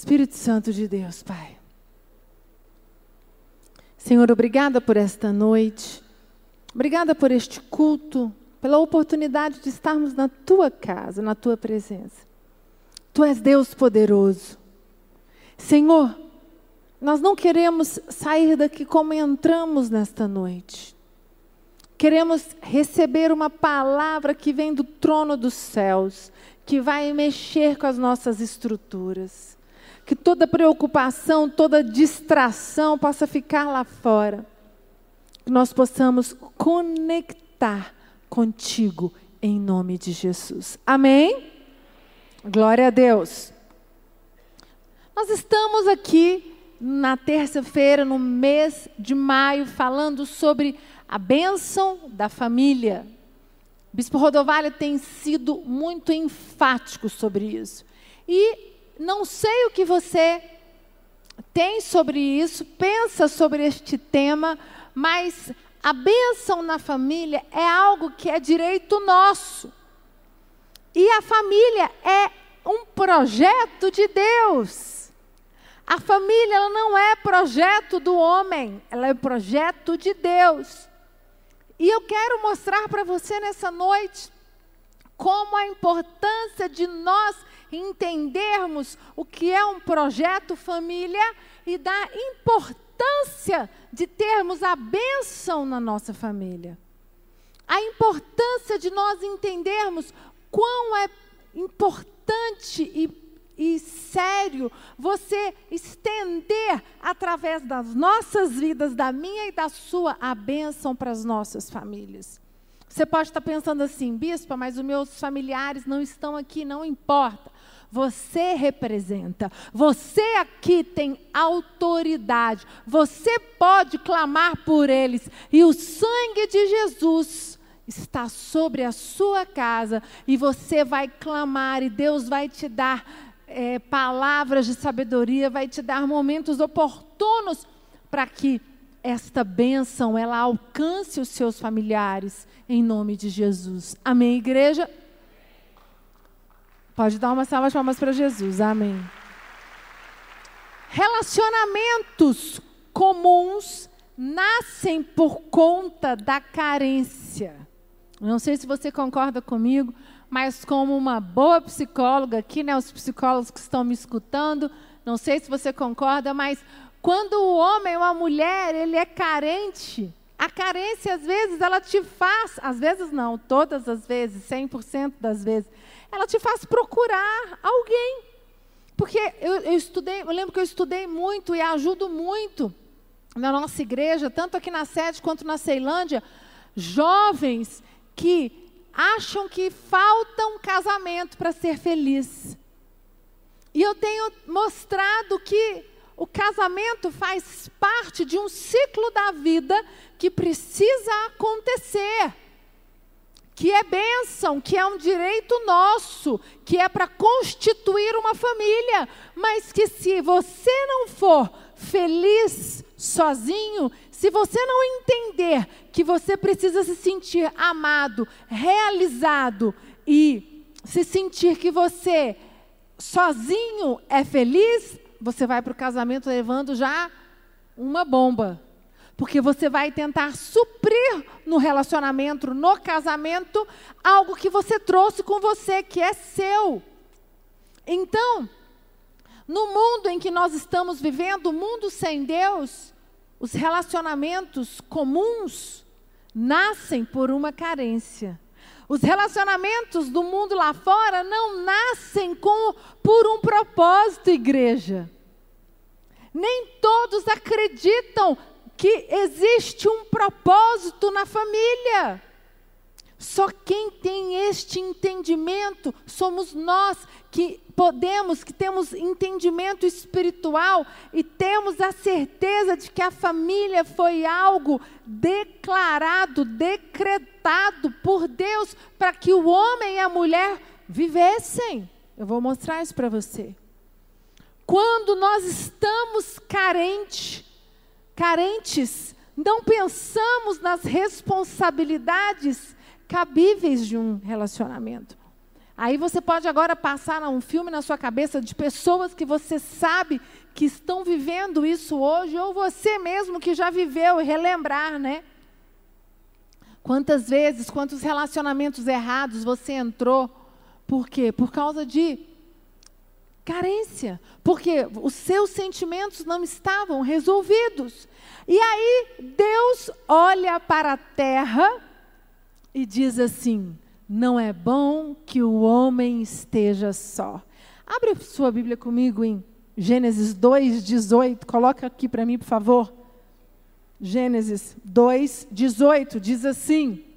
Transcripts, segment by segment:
Espírito Santo de Deus, Pai. Senhor, obrigada por esta noite. Obrigada por este culto, pela oportunidade de estarmos na tua casa, na tua presença. Tu és Deus poderoso. Senhor, nós não queremos sair daqui como entramos nesta noite. Queremos receber uma palavra que vem do trono dos céus, que vai mexer com as nossas estruturas. Que toda preocupação, toda distração possa ficar lá fora. Que nós possamos conectar contigo em nome de Jesus. Amém? Glória a Deus. Nós estamos aqui na terça-feira, no mês de maio, falando sobre a bênção da família. O Bispo Rodovalho tem sido muito enfático sobre isso. E não sei o que você tem sobre isso, pensa sobre este tema, mas a bênção na família é algo que é direito nosso. E a família é um projeto de Deus. A família ela não é projeto do homem, ela é projeto de Deus. E eu quero mostrar para você nessa noite como a importância de nós entendermos o que é um projeto família e da importância de termos a bênção na nossa família. A importância de nós entendermos quão é importante e e sério você estender através das nossas vidas, da minha e da sua, a bênção para as nossas famílias. Você pode estar pensando assim, bispa, mas os meus familiares não estão aqui, não importa. Você representa, você aqui tem autoridade, você pode clamar por eles, e o sangue de Jesus está sobre a sua casa, e você vai clamar, e Deus vai te dar é, palavras de sabedoria, vai te dar momentos oportunos para que esta bênção ela alcance os seus familiares. Em nome de Jesus. Amém, igreja? Pode dar uma salva de palmas para Jesus. Amém. Relacionamentos comuns nascem por conta da carência. Não sei se você concorda comigo, mas como uma boa psicóloga aqui, né, os psicólogos que estão me escutando, não sei se você concorda, mas quando o homem ou a mulher, ele é carente, a carência às vezes ela te faz, às vezes não, todas as vezes, 100% das vezes, ela te faz procurar alguém. Porque eu, eu estudei, eu lembro que eu estudei muito e ajudo muito na nossa igreja, tanto aqui na sede quanto na Ceilândia, jovens que acham que falta um casamento para ser feliz. E eu tenho mostrado que o casamento faz parte de um ciclo da vida que precisa acontecer. Que é bênção, que é um direito nosso, que é para constituir uma família, mas que se você não for feliz sozinho, se você não entender que você precisa se sentir amado, realizado e se sentir que você sozinho é feliz, você vai para o casamento levando já uma bomba. Porque você vai tentar suprir no relacionamento, no casamento, algo que você trouxe com você, que é seu. Então, no mundo em que nós estamos vivendo, o mundo sem Deus, os relacionamentos comuns nascem por uma carência. Os relacionamentos do mundo lá fora não nascem com, por um propósito, igreja. Nem todos acreditam que existe um propósito na família. Só quem tem este entendimento somos nós que podemos, que temos entendimento espiritual e temos a certeza de que a família foi algo declarado, decretado por Deus para que o homem e a mulher vivessem. Eu vou mostrar isso para você. Quando nós estamos carentes, carentes, não pensamos nas responsabilidades cabíveis de um relacionamento. Aí você pode agora passar um filme na sua cabeça de pessoas que você sabe que estão vivendo isso hoje, ou você mesmo que já viveu e relembrar, né? Quantas vezes, quantos relacionamentos errados você entrou? Por quê? Por causa de carência. Porque os seus sentimentos não estavam resolvidos. E aí Deus olha para a terra e diz assim: Não é bom que o homem esteja só. Abre sua Bíblia comigo em Gênesis 2, 18. Coloca aqui para mim, por favor. Gênesis 2, 18 diz assim.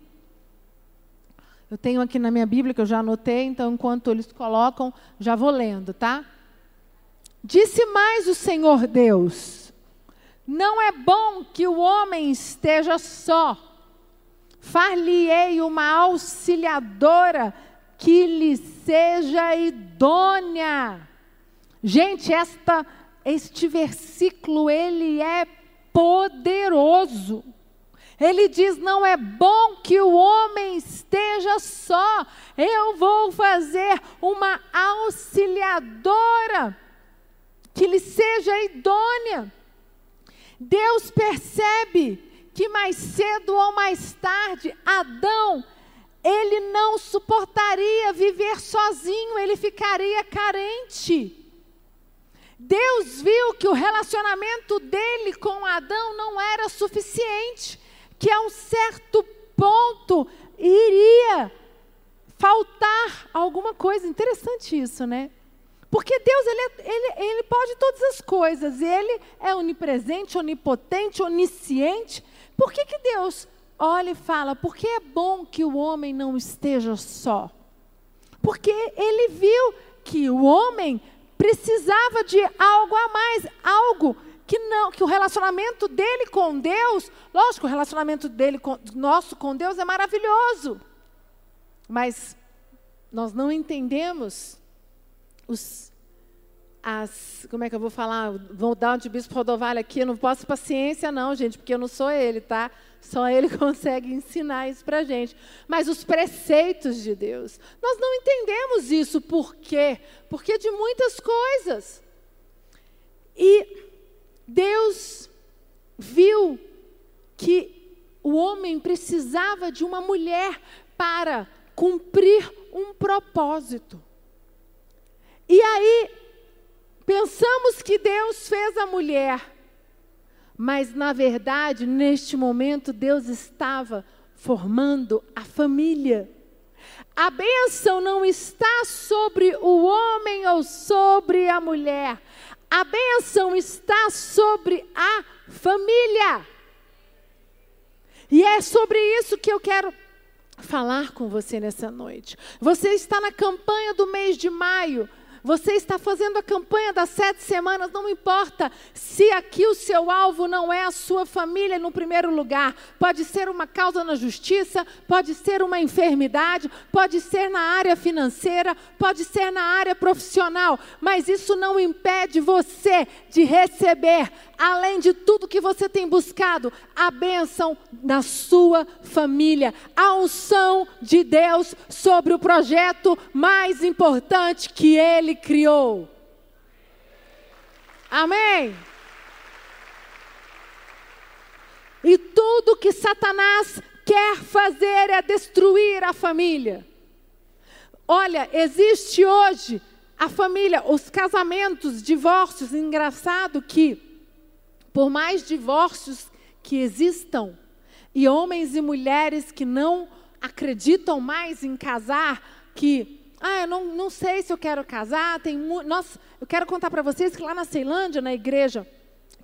Eu tenho aqui na minha Bíblia que eu já anotei, então enquanto eles colocam, já vou lendo, tá? Disse mais o Senhor Deus: Não é bom que o homem esteja só. Far-lhe-ei uma auxiliadora que lhe seja idônea. Gente, esta, este versículo ele é poderoso. Ele diz: não é bom que o homem esteja só, eu vou fazer uma auxiliadora que lhe seja idônea. Deus percebe que mais cedo ou mais tarde, Adão, ele não suportaria viver sozinho, ele ficaria carente. Deus viu que o relacionamento dele com Adão não era suficiente, que a um certo ponto iria faltar alguma coisa. Interessante isso, né? Porque Deus, ele, é, ele, ele pode todas as coisas, ele é onipresente, onipotente, onisciente. Por que, que Deus olha e fala, porque é bom que o homem não esteja só? Porque ele viu que o homem precisava de algo a mais, algo que não, que o relacionamento dele com Deus, lógico, o relacionamento dele com, nosso com Deus é maravilhoso. Mas nós não entendemos os as, como é que eu vou falar? Vou dar um de bispo Rodovalho aqui, eu não posso paciência não, gente, porque eu não sou ele, tá? Só ele consegue ensinar isso para gente. Mas os preceitos de Deus, nós não entendemos isso. Por quê? Porque de muitas coisas. E Deus viu que o homem precisava de uma mulher para cumprir um propósito. E aí, pensamos que Deus fez a mulher, mas na verdade, neste momento, Deus estava formando a família. A bênção não está sobre o homem ou sobre a mulher. A bênção está sobre a família. E é sobre isso que eu quero falar com você nessa noite. Você está na campanha do mês de maio. Você está fazendo a campanha das sete semanas, não importa se aqui o seu alvo não é a sua família no primeiro lugar. Pode ser uma causa na justiça, pode ser uma enfermidade, pode ser na área financeira, pode ser na área profissional, mas isso não impede você de receber, além de tudo que você tem buscado, a bênção na sua família, a unção de Deus sobre o projeto mais importante que Ele criou. Amém? E tudo que Satanás quer fazer é destruir a família. Olha, existe hoje a família, os casamentos, divórcios. Engraçado que, por mais divórcios que existam, e homens e mulheres que não acreditam mais em casar, que ah, eu não, não sei se eu quero casar. Tem Nós, eu quero contar para vocês que lá na Ceilândia, na igreja,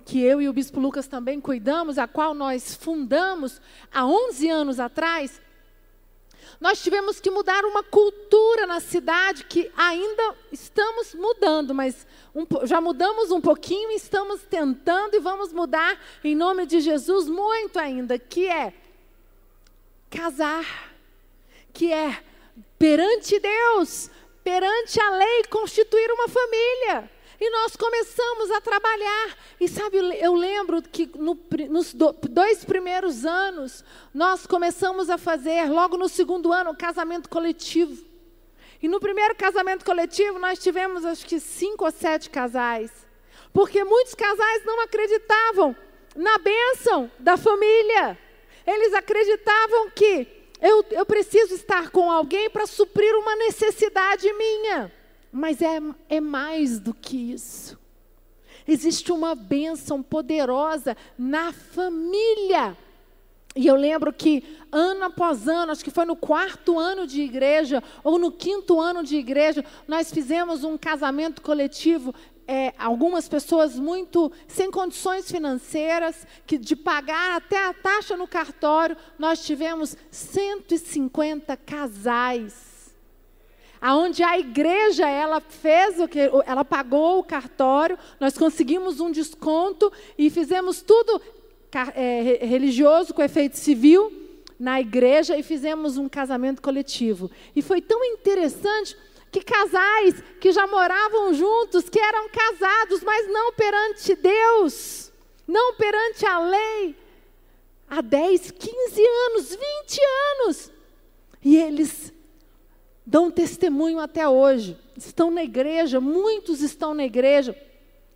que eu e o Bispo Lucas também cuidamos, a qual nós fundamos há 11 anos atrás, nós tivemos que mudar uma cultura na cidade que ainda estamos mudando, mas um, já mudamos um pouquinho estamos tentando e vamos mudar em nome de Jesus muito ainda, que é casar, que é perante Deus, perante a lei, constituir uma família. E nós começamos a trabalhar. E sabe, eu lembro que no, nos dois primeiros anos, nós começamos a fazer, logo no segundo ano, o casamento coletivo. E no primeiro casamento coletivo, nós tivemos acho que cinco ou sete casais. Porque muitos casais não acreditavam na bênção da família. Eles acreditavam que eu, eu preciso estar com alguém para suprir uma necessidade minha. Mas é, é mais do que isso. Existe uma bênção poderosa na família. E eu lembro que ano após ano, acho que foi no quarto ano de igreja, ou no quinto ano de igreja, nós fizemos um casamento coletivo. É, algumas pessoas muito sem condições financeiras, que de pagar até a taxa no cartório, nós tivemos 150 casais aonde a igreja ela fez o que ela pagou o cartório, nós conseguimos um desconto e fizemos tudo é, religioso com efeito civil na igreja e fizemos um casamento coletivo. E foi tão interessante que casais que já moravam juntos, que eram casados, mas não perante Deus, não perante a lei, há 10, 15 anos, 20 anos. E eles dão testemunho até hoje. Estão na igreja, muitos estão na igreja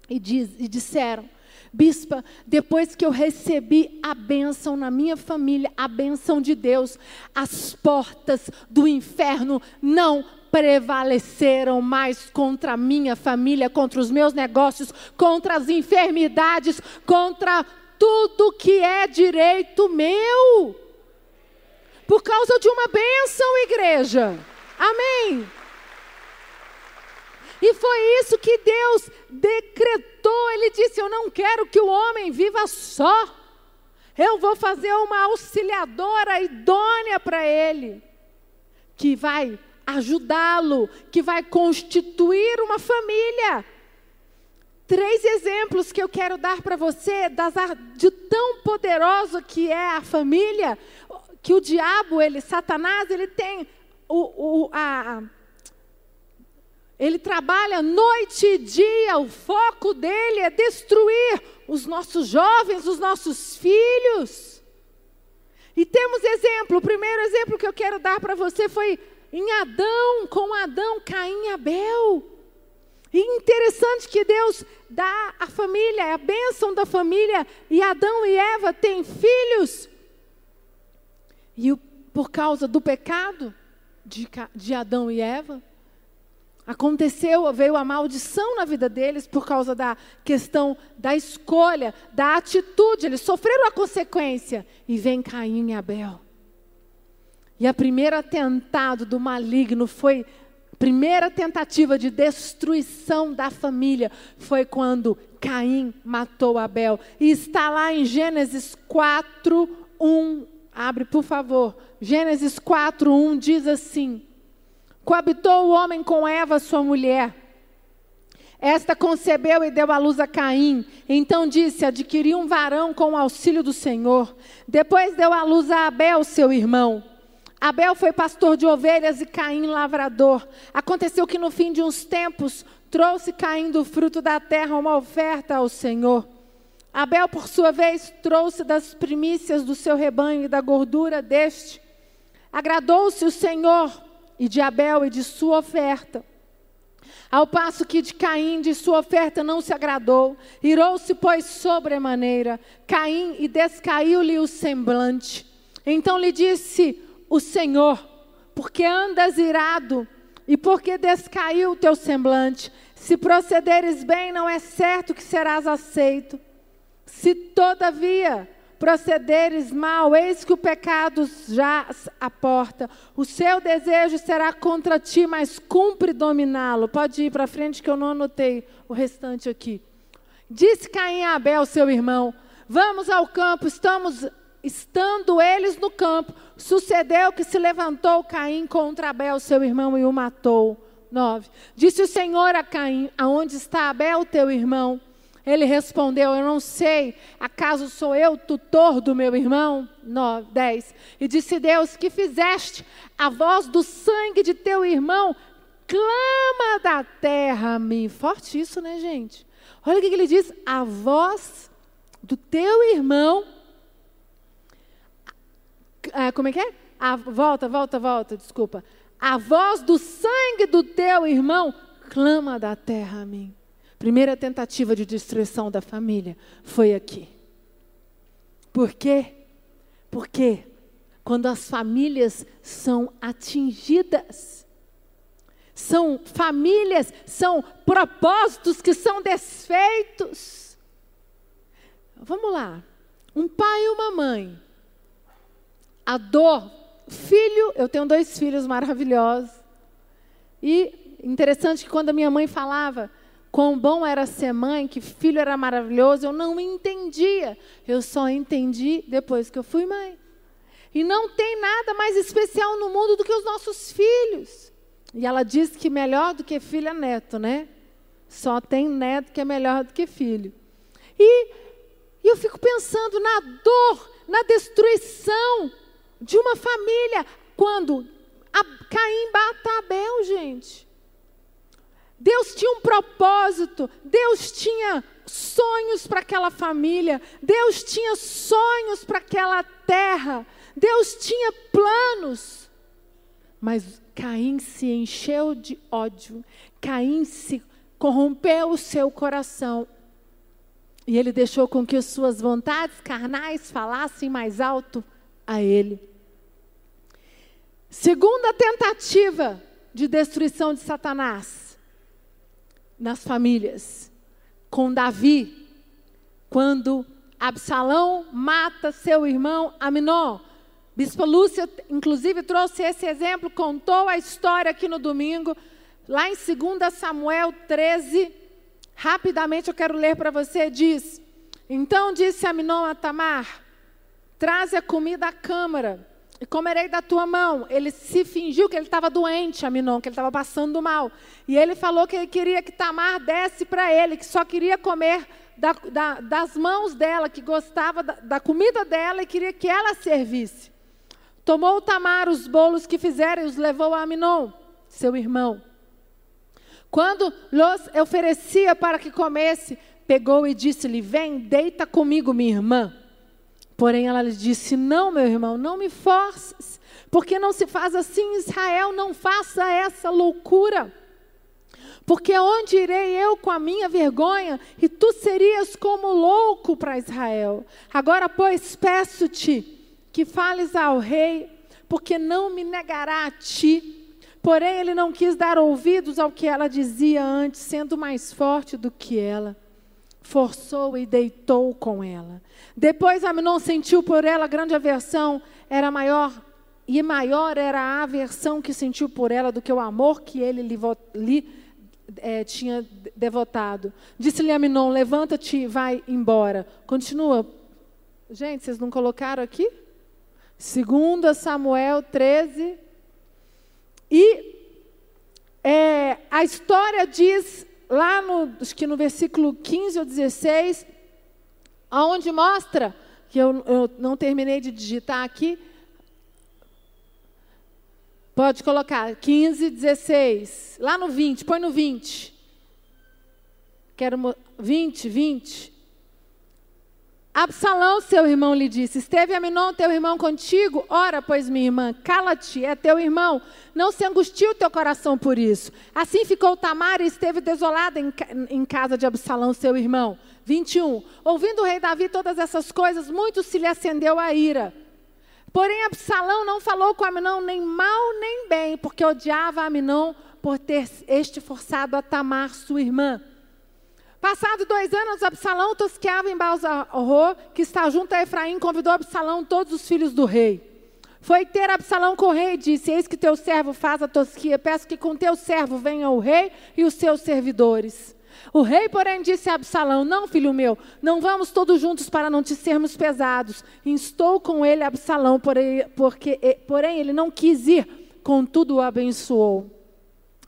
e, diz, e disseram: Bispa, depois que eu recebi a bênção na minha família, a bênção de Deus, as portas do inferno não prevaleceram mais contra a minha família, contra os meus negócios, contra as enfermidades, contra tudo que é direito meu. Por causa de uma bênção, igreja. Amém. E foi isso que Deus decretou. Ele disse: Eu não quero que o homem viva só. Eu vou fazer uma auxiliadora idônea para ele, que vai ajudá-lo, que vai constituir uma família. Três exemplos que eu quero dar para você das, de tão poderoso que é a família, que o diabo, ele, Satanás, ele tem o, o, a, ele trabalha noite e dia, o foco dele é destruir os nossos jovens, os nossos filhos. E temos exemplo, o primeiro exemplo que eu quero dar para você foi em Adão, com Adão, Caim e Abel. E interessante que Deus dá a família, a bênção da família, e Adão e Eva têm filhos. E por causa do pecado, de, de Adão e Eva. Aconteceu, veio a maldição na vida deles por causa da questão da escolha, da atitude. Eles sofreram a consequência. E vem Caim e Abel. E a primeira atentado do maligno foi, a primeira tentativa de destruição da família foi quando Caim matou Abel. E está lá em Gênesis 4, 1 Abre, por favor. Gênesis 4, 1 diz assim: Coabitou o homem com Eva, sua mulher. Esta concebeu e deu à luz a Caim. Então disse: Adquiri um varão com o auxílio do Senhor. Depois deu à luz a Abel, seu irmão. Abel foi pastor de ovelhas e Caim lavrador. Aconteceu que no fim de uns tempos trouxe Caim do fruto da terra uma oferta ao Senhor. Abel, por sua vez, trouxe das primícias do seu rebanho e da gordura deste. Agradou-se o Senhor e de Abel e de sua oferta. Ao passo que de Caim, de sua oferta, não se agradou. Irou-se, pois, sobremaneira. Caim e descaiu-lhe o semblante. Então lhe disse o Senhor: Porque andas irado e porque descaiu o teu semblante? Se procederes bem, não é certo que serás aceito. Se todavia procederes mal, eis que o pecado já a porta. O seu desejo será contra ti, mas cumpre dominá-lo. Pode ir para frente que eu não anotei o restante aqui. Disse Caim a Abel, seu irmão: Vamos ao campo, estamos estando eles no campo. Sucedeu que se levantou Caim contra Abel, seu irmão, e o matou. 9. Disse o Senhor a Caim: Aonde está Abel, teu irmão? Ele respondeu: Eu não sei, acaso sou eu tutor do meu irmão? 9, 10. E disse Deus: Que fizeste? A voz do sangue de teu irmão clama da terra a mim. Forte isso, né, gente? Olha o que ele diz: A voz do teu irmão. Como é que é? A, volta, volta, volta, desculpa. A voz do sangue do teu irmão clama da terra a mim. Primeira tentativa de destruição da família foi aqui. Por quê? Porque quando as famílias são atingidas, são famílias, são propósitos que são desfeitos. Vamos lá. Um pai e uma mãe. A dor. Filho, eu tenho dois filhos maravilhosos. E interessante que quando a minha mãe falava quão bom era ser mãe, que filho era maravilhoso, eu não entendia. Eu só entendi depois que eu fui mãe. E não tem nada mais especial no mundo do que os nossos filhos. E ela diz que melhor do que filho é neto, né? Só tem neto que é melhor do que filho. E, e eu fico pensando na dor, na destruição de uma família quando a, Caim bata Abel, gente. Deus tinha um propósito, Deus tinha sonhos para aquela família, Deus tinha sonhos para aquela terra, Deus tinha planos, mas Caim se encheu de ódio, Caim se corrompeu o seu coração. E ele deixou com que as suas vontades carnais falassem mais alto a ele. Segunda tentativa de destruição de Satanás nas famílias, com Davi, quando Absalão mata seu irmão Aminon. Bispo Lúcia, inclusive, trouxe esse exemplo, contou a história aqui no domingo, lá em 2 Samuel 13. Rapidamente eu quero ler para você, diz: Então disse Aminon a Tamar: Traze a comida à câmara e comerei da tua mão. Ele se fingiu que ele estava doente, Aminon, que ele estava passando mal. E ele falou que ele queria que Tamar desse para ele, que só queria comer da, da, das mãos dela, que gostava da, da comida dela e queria que ela servisse. Tomou Tamar os bolos que fizeram e os levou a Aminon, seu irmão. Quando lhes oferecia para que comesse, pegou e disse-lhe: Vem, deita comigo, minha irmã. Porém, ela lhe disse: Não, meu irmão, não me forces, porque não se faz assim Israel, não faça essa loucura. Porque onde irei eu com a minha vergonha, e tu serias como louco para Israel. Agora, pois, peço-te que fales ao rei, porque não me negará a ti. Porém, ele não quis dar ouvidos ao que ela dizia antes, sendo mais forte do que ela. Forçou e deitou com ela. Depois Aminon sentiu por ela grande aversão, era maior e maior era a aversão que sentiu por ela do que o amor que ele lhe, lhe é, tinha devotado. Disse-lhe Aminon: Levanta-te e vai embora. Continua. Gente, vocês não colocaram aqui? 2 Samuel 13. E é, a história diz, lá no, acho que no versículo 15 ou 16, aonde mostra, que eu, eu não terminei de digitar aqui, pode colocar 15, 16, lá no 20, põe no 20. Quero 20, 20. Absalão, seu irmão, lhe disse: Esteve Aminon, teu irmão, contigo? Ora, pois, minha irmã, cala-te, é teu irmão. Não se angustie o teu coração por isso. Assim ficou Tamar e esteve desolada em, em casa de Absalão, seu irmão. 21. Ouvindo o rei Davi todas essas coisas, muito se lhe acendeu a ira. Porém, Absalão não falou com Aminon nem mal nem bem, porque odiava Aminon por ter este forçado a Tamar, sua irmã. Passado dois anos, Absalão tosqueava em Balzarro, que está junto a Efraim, convidou Absalão todos os filhos do rei. Foi ter Absalão com o rei e disse: Eis que teu servo faz a tosquia, peço que com teu servo venha o rei e os seus servidores. O rei, porém, disse a Absalão: Não, filho meu, não vamos todos juntos para não te sermos pesados. Instou com ele Absalão, porém, porque, porém ele não quis ir, contudo o abençoou.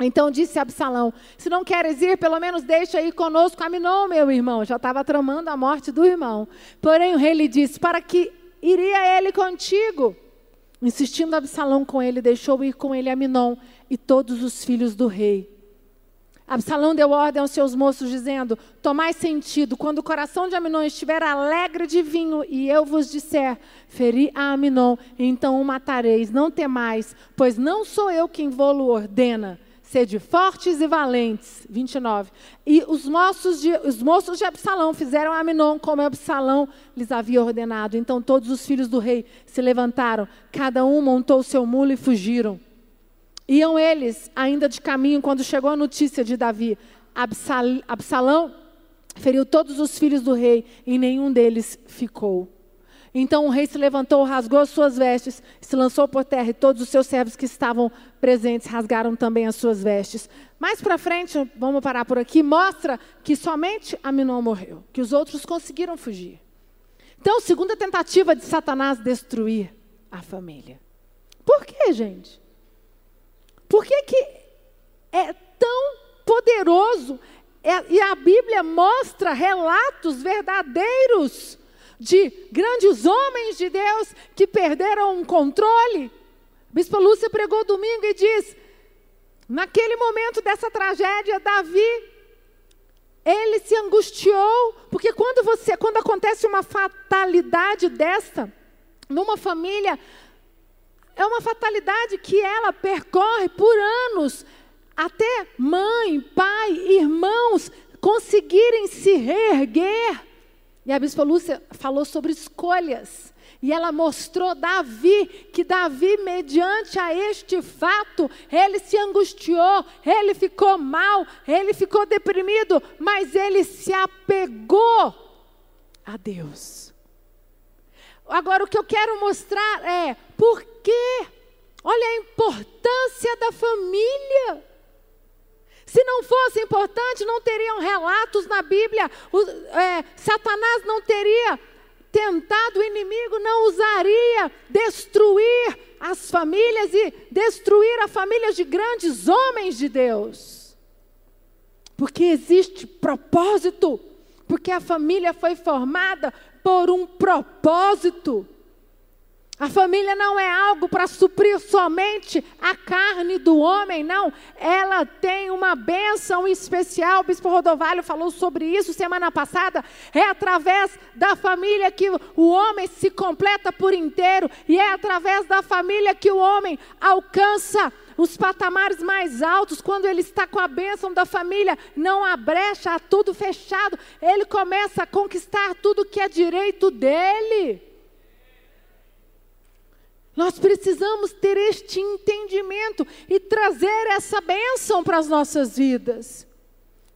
Então disse Absalão: Se não queres ir, pelo menos deixa ir conosco Aminon, meu irmão. Já estava tramando a morte do irmão. Porém o rei lhe disse: Para que iria ele contigo? Insistindo Absalão com ele, deixou ir com ele Aminon e todos os filhos do rei. Absalão deu ordem aos seus moços, dizendo: Tomai sentido, quando o coração de Aminon estiver alegre de vinho, e eu vos disser: Feri a Aminon, então o matareis, não temais, pois não sou eu quem vou-lo ordena. Sede fortes e valentes. 29. E os moços, de, os moços de Absalão fizeram Aminon como Absalão lhes havia ordenado. Então todos os filhos do rei se levantaram, cada um montou o seu mulo e fugiram. Iam eles ainda de caminho quando chegou a notícia de Davi. Absal, Absalão feriu todos os filhos do rei e nenhum deles ficou. Então o rei se levantou, rasgou as suas vestes, se lançou por terra e todos os seus servos que estavam presentes rasgaram também as suas vestes. Mais para frente, vamos parar por aqui, mostra que somente Aminon morreu, que os outros conseguiram fugir. Então, segunda tentativa de Satanás destruir a família. Por quê, gente? Por que, que é tão poderoso? É, e a Bíblia mostra relatos verdadeiros de grandes homens de Deus que perderam o controle. Bispo Lúcia pregou domingo e diz: naquele momento dessa tragédia, Davi ele se angustiou, porque quando você, quando acontece uma fatalidade desta numa família, é uma fatalidade que ela percorre por anos, até mãe, pai, irmãos conseguirem se reerguer. E a Bispa Lúcia falou sobre escolhas. E ela mostrou Davi, que Davi, mediante a este fato, ele se angustiou, ele ficou mal, ele ficou deprimido, mas ele se apegou a Deus. Agora, o que eu quero mostrar é por que, olha a importância da família. Se não fosse importante, não teriam relatos na Bíblia, o, é, Satanás não teria tentado, o inimigo não usaria destruir as famílias e destruir a família de grandes homens de Deus. Porque existe propósito, porque a família foi formada por um propósito. A família não é algo para suprir somente a carne do homem, não. Ela tem uma bênção especial. O bispo Rodovalho falou sobre isso semana passada. É através da família que o homem se completa por inteiro, e é através da família que o homem alcança os patamares mais altos. Quando ele está com a bênção da família, não há brecha, há tudo fechado. Ele começa a conquistar tudo que é direito dele. Nós precisamos ter este entendimento e trazer essa bênção para as nossas vidas.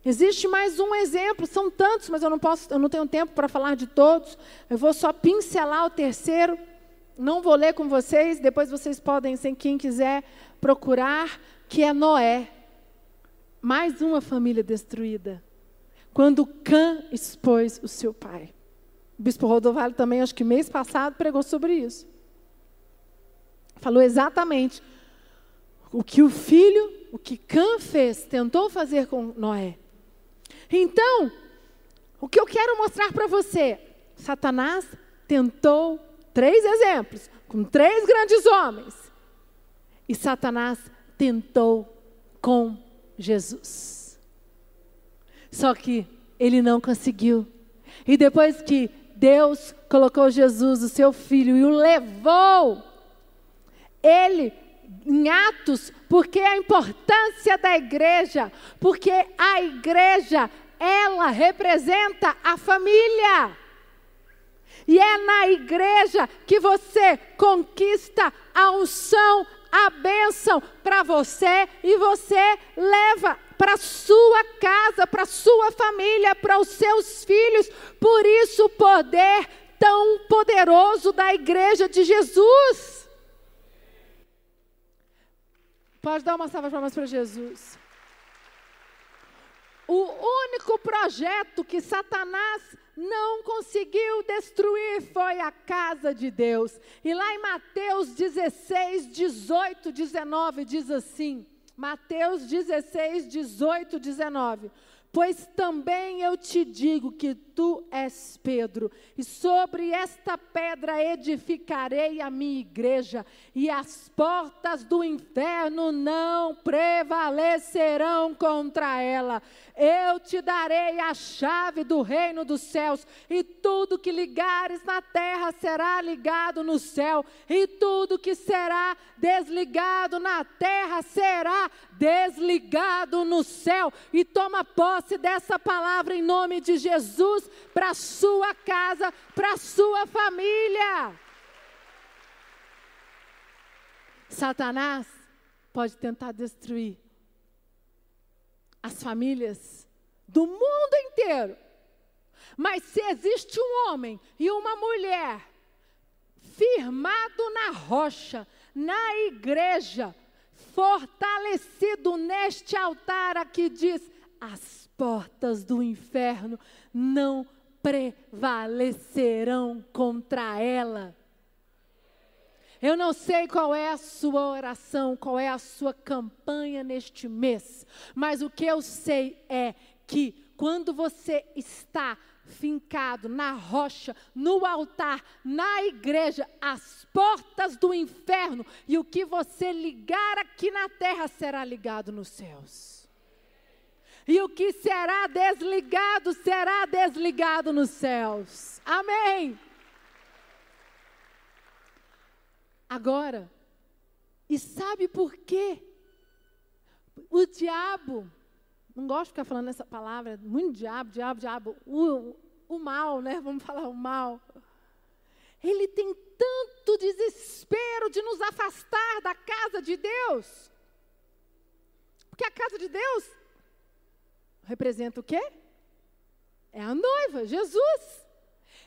Existe mais um exemplo, são tantos, mas eu não posso, eu não tenho tempo para falar de todos. Eu vou só pincelar o terceiro. Não vou ler com vocês, depois vocês podem, sem quem quiser, procurar, que é Noé. Mais uma família destruída. Quando Cã expôs o seu pai. O bispo Rodovalho também, acho que mês passado, pregou sobre isso. Falou exatamente o que o filho, o que Cã fez, tentou fazer com Noé. Então, o que eu quero mostrar para você, Satanás tentou três exemplos, com três grandes homens. E Satanás tentou com Jesus. Só que ele não conseguiu. E depois que Deus colocou Jesus, o seu filho, e o levou ele em Atos, porque a importância da igreja, porque a igreja, ela representa a família. E é na igreja que você conquista a unção, a bênção para você e você leva para sua casa, para sua família, para os seus filhos. Por isso o poder tão poderoso da igreja de Jesus. Pode dar uma salva de palmas para Jesus. O único projeto que Satanás não conseguiu destruir foi a casa de Deus. E lá em Mateus 16, 18, 19 diz assim: Mateus 16, 18, 19. Pois também eu te digo que tu és Pedro, e sobre esta pedra edificarei a minha igreja, e as portas do inferno não prevalecerão contra ela. Eu te darei a chave do reino dos céus, e tudo que ligares na terra será ligado no céu, e tudo que será desligado na terra será desligado no céu. E toma posse dessa palavra em nome de Jesus para a sua casa, para a sua família. Satanás pode tentar destruir as famílias do mundo inteiro. Mas se existe um homem e uma mulher firmado na rocha, na igreja, fortalecido neste altar aqui diz: as portas do inferno não prevalecerão contra ela. Eu não sei qual é a sua oração, qual é a sua campanha neste mês, mas o que eu sei é que quando você está fincado na rocha, no altar, na igreja, as portas do inferno e o que você ligar aqui na terra será ligado nos céus. E o que será desligado será desligado nos céus. Amém. Agora, e sabe por quê? O diabo não gosto de ficar falando essa palavra, muito diabo, diabo, diabo, o, o mal, né? Vamos falar o mal. Ele tem tanto desespero de nos afastar da casa de Deus. Porque a casa de Deus representa o quê? É a noiva, Jesus.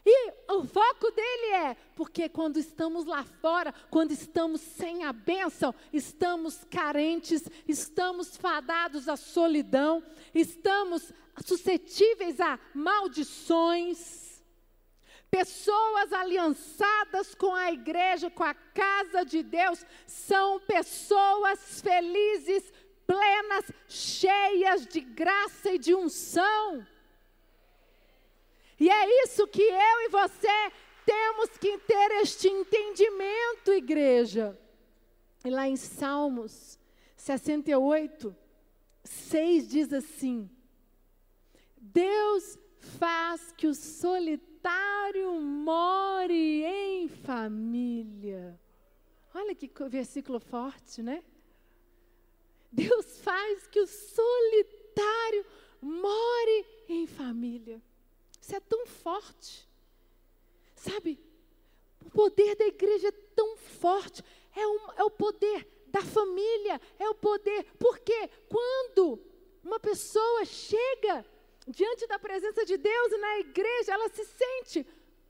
E o foco dele é, porque quando estamos lá fora, quando estamos sem a bênção, estamos carentes, estamos fadados à solidão, estamos suscetíveis a maldições. Pessoas aliançadas com a igreja, com a casa de Deus, são pessoas felizes, plenas, cheias de graça e de unção. E é isso que eu e você temos que ter este entendimento, igreja. E lá em Salmos 68, 6 diz assim: Deus faz que o solitário more em família. Olha que versículo forte, né? Deus faz que o solitário more em família. Isso é tão forte. Sabe? O poder da igreja é tão forte. É, um, é o poder da família. É o poder. Porque quando uma pessoa chega diante da presença de Deus e na igreja, ela se sente.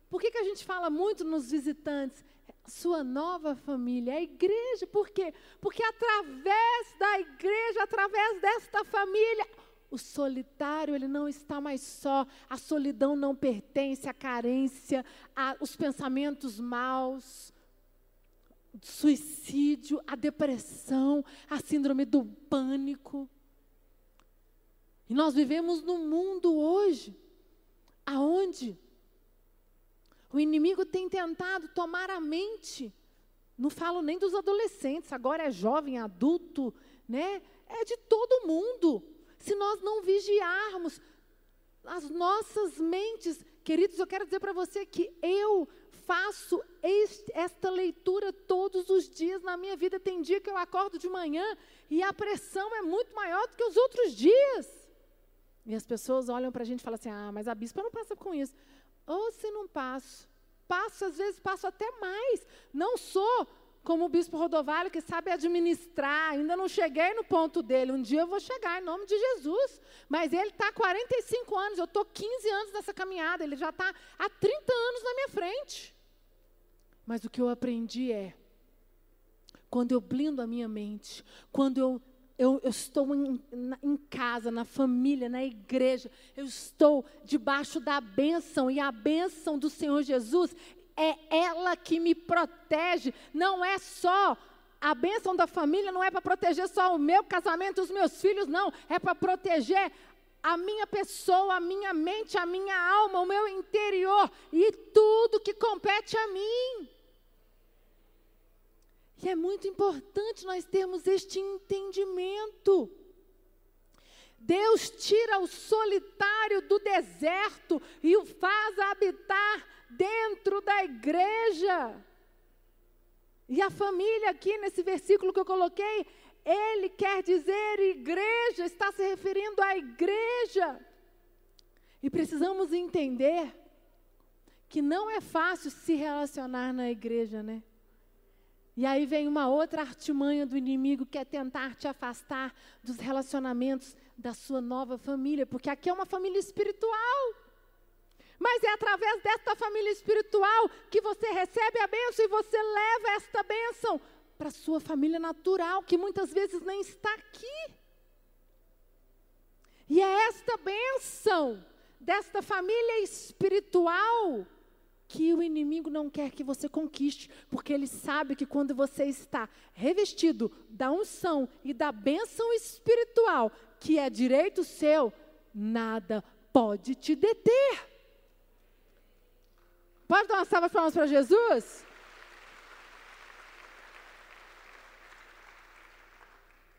Por que, que a gente fala muito nos visitantes? Sua nova família, a igreja. Por quê? Porque através da igreja, através desta família, o solitário, ele não está mais só. A solidão não pertence à carência, aos pensamentos maus, suicídio, a depressão, a síndrome do pânico. E nós vivemos num mundo hoje aonde o inimigo tem tentado tomar a mente. Não falo nem dos adolescentes, agora é jovem, adulto, né? É de todo mundo se nós não vigiarmos as nossas mentes. Queridos, eu quero dizer para você que eu faço este, esta leitura todos os dias na minha vida. Tem dia que eu acordo de manhã e a pressão é muito maior do que os outros dias. E as pessoas olham para a gente e falam assim: ah, mas a bispa não passa com isso. Ou se não passo, passo, às vezes passo até mais. Não sou como o bispo Rodovalho, que sabe administrar, ainda não cheguei no ponto dele. Um dia eu vou chegar, em nome de Jesus. Mas ele está há 45 anos, eu estou 15 anos nessa caminhada, ele já está há 30 anos na minha frente. Mas o que eu aprendi é, quando eu blindo a minha mente, quando eu, eu, eu estou em, na, em casa, na família, na igreja, eu estou debaixo da bênção, e a bênção do Senhor Jesus, é ela que me protege, não é só a bênção da família, não é para proteger só o meu casamento, os meus filhos, não, é para proteger a minha pessoa, a minha mente, a minha alma, o meu interior e tudo que compete a mim. E é muito importante nós termos este entendimento. Deus tira o solitário do deserto e o faz habitar dentro da igreja. E a família, aqui nesse versículo que eu coloquei, ele quer dizer igreja, está se referindo à igreja. E precisamos entender que não é fácil se relacionar na igreja, né? E aí vem uma outra artimanha do inimigo que é tentar te afastar dos relacionamentos da sua nova família, porque aqui é uma família espiritual. Mas é através desta família espiritual que você recebe a bênção e você leva esta bênção para sua família natural, que muitas vezes nem está aqui. E é esta bênção desta família espiritual que o inimigo não quer que você conquiste, porque ele sabe que quando você está revestido da unção e da bênção espiritual, que é direito seu, nada pode te deter. Pode dar uma salva de palmas para Jesus?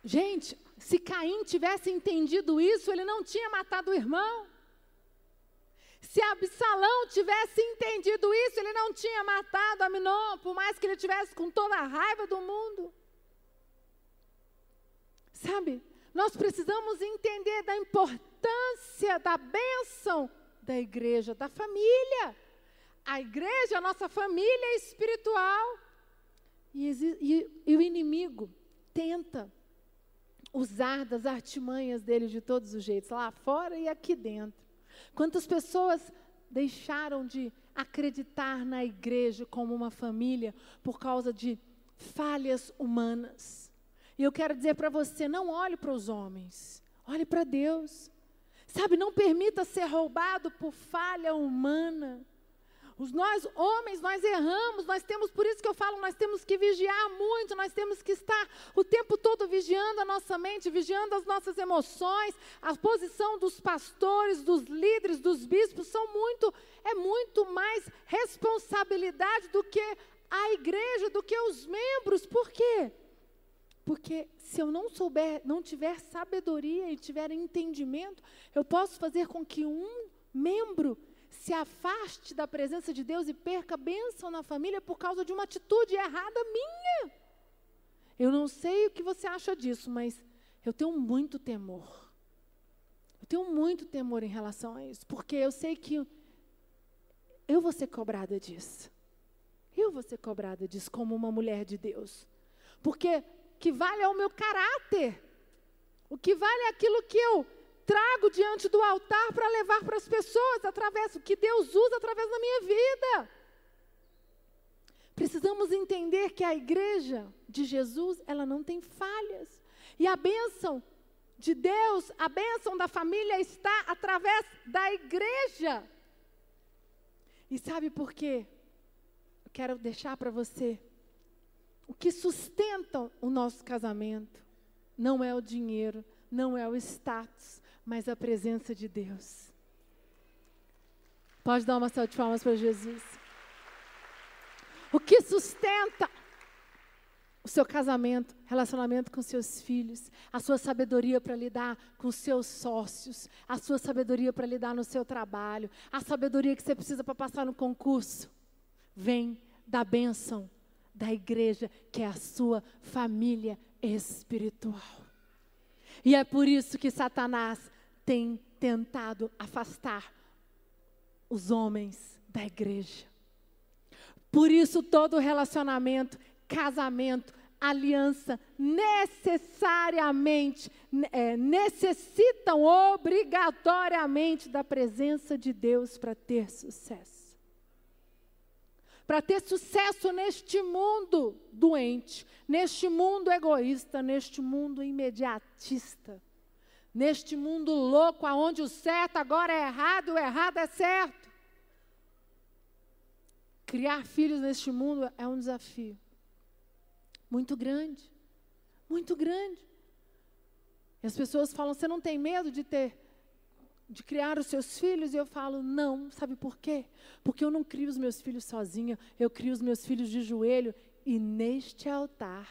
Gente, se Caim tivesse entendido isso, ele não tinha matado o irmão. Se Absalão tivesse entendido isso, ele não tinha matado Aminon, por mais que ele tivesse com toda a raiva do mundo. Sabe, nós precisamos entender da importância da bênção da igreja, da família. A igreja é a nossa família espiritual. E, e, e o inimigo tenta usar das artimanhas dele de todos os jeitos, lá fora e aqui dentro. Quantas pessoas deixaram de acreditar na igreja como uma família por causa de falhas humanas? E eu quero dizer para você: não olhe para os homens, olhe para Deus. Sabe, não permita ser roubado por falha humana. Os nós homens, nós erramos, nós temos, por isso que eu falo, nós temos que vigiar muito, nós temos que estar o tempo todo vigiando a nossa mente, vigiando as nossas emoções, a posição dos pastores, dos líderes, dos bispos são muito, é muito mais responsabilidade do que a igreja, do que os membros. Por quê? Porque se eu não souber, não tiver sabedoria e tiver entendimento, eu posso fazer com que um membro se afaste da presença de Deus e perca bênção na família por causa de uma atitude errada minha. Eu não sei o que você acha disso, mas eu tenho muito temor. Eu tenho muito temor em relação a isso, porque eu sei que eu vou ser cobrada disso. Eu vou ser cobrada disso como uma mulher de Deus. Porque que vale é o meu caráter. O que vale é aquilo que eu trago diante do altar para levar para as pessoas, através do que Deus usa através da minha vida. Precisamos entender que a igreja de Jesus, ela não tem falhas. E a bênção de Deus, a bênção da família está através da igreja. E sabe por quê? Eu quero deixar para você o que sustenta o nosso casamento não é o dinheiro, não é o status, mas a presença de Deus. Pode dar uma salva de palmas para Jesus. O que sustenta o seu casamento, relacionamento com seus filhos, a sua sabedoria para lidar com seus sócios, a sua sabedoria para lidar no seu trabalho, a sabedoria que você precisa para passar no concurso, vem da bênção da igreja, que é a sua família espiritual. E é por isso que Satanás tem tentado afastar os homens da igreja. Por isso, todo relacionamento, casamento, aliança, necessariamente, é, necessitam obrigatoriamente da presença de Deus para ter sucesso para ter sucesso neste mundo doente, neste mundo egoísta, neste mundo imediatista, neste mundo louco, aonde o certo agora é errado o errado é certo. Criar filhos neste mundo é um desafio muito grande, muito grande. E as pessoas falam: você não tem medo de ter de criar os seus filhos e eu falo, não, sabe por quê? Porque eu não crio os meus filhos sozinha, eu crio os meus filhos de joelho e neste altar.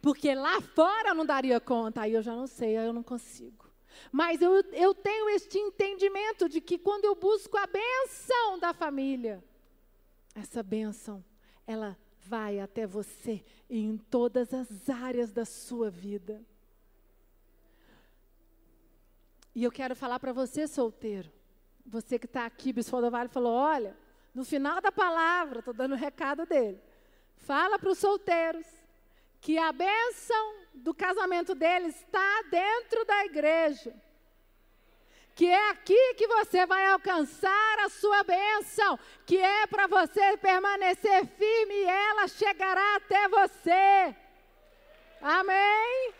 Porque lá fora eu não daria conta, aí eu já não sei, aí eu não consigo. Mas eu, eu tenho este entendimento de que quando eu busco a benção da família, essa benção, ela vai até você em todas as áreas da sua vida. E eu quero falar para você, solteiro, você que está aqui, Bispo do Vale falou: olha, no final da palavra, estou dando o recado dele. Fala para os solteiros que a bênção do casamento deles está dentro da igreja. Que é aqui que você vai alcançar a sua bênção, que é para você permanecer firme e ela chegará até você. Amém?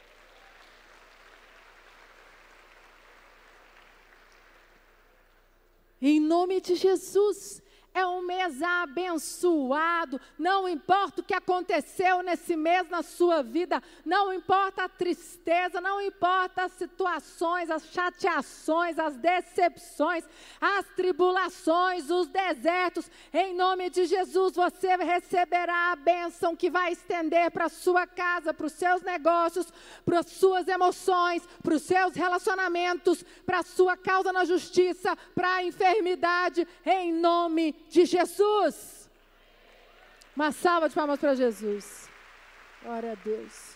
Em nome de Jesus, é um mês abençoado. Não importa o que aconteceu nesse mês na sua vida, não importa a tristeza, não importa as situações, as chateações, as decepções, as tribulações, os desertos. Em nome de Jesus, você receberá a bênção que vai estender para a sua casa, para os seus negócios, para as suas emoções, para os seus relacionamentos, para a sua causa na justiça, para a enfermidade. Em nome de Jesus. Uma salva de palmas para Jesus. Glória a Deus.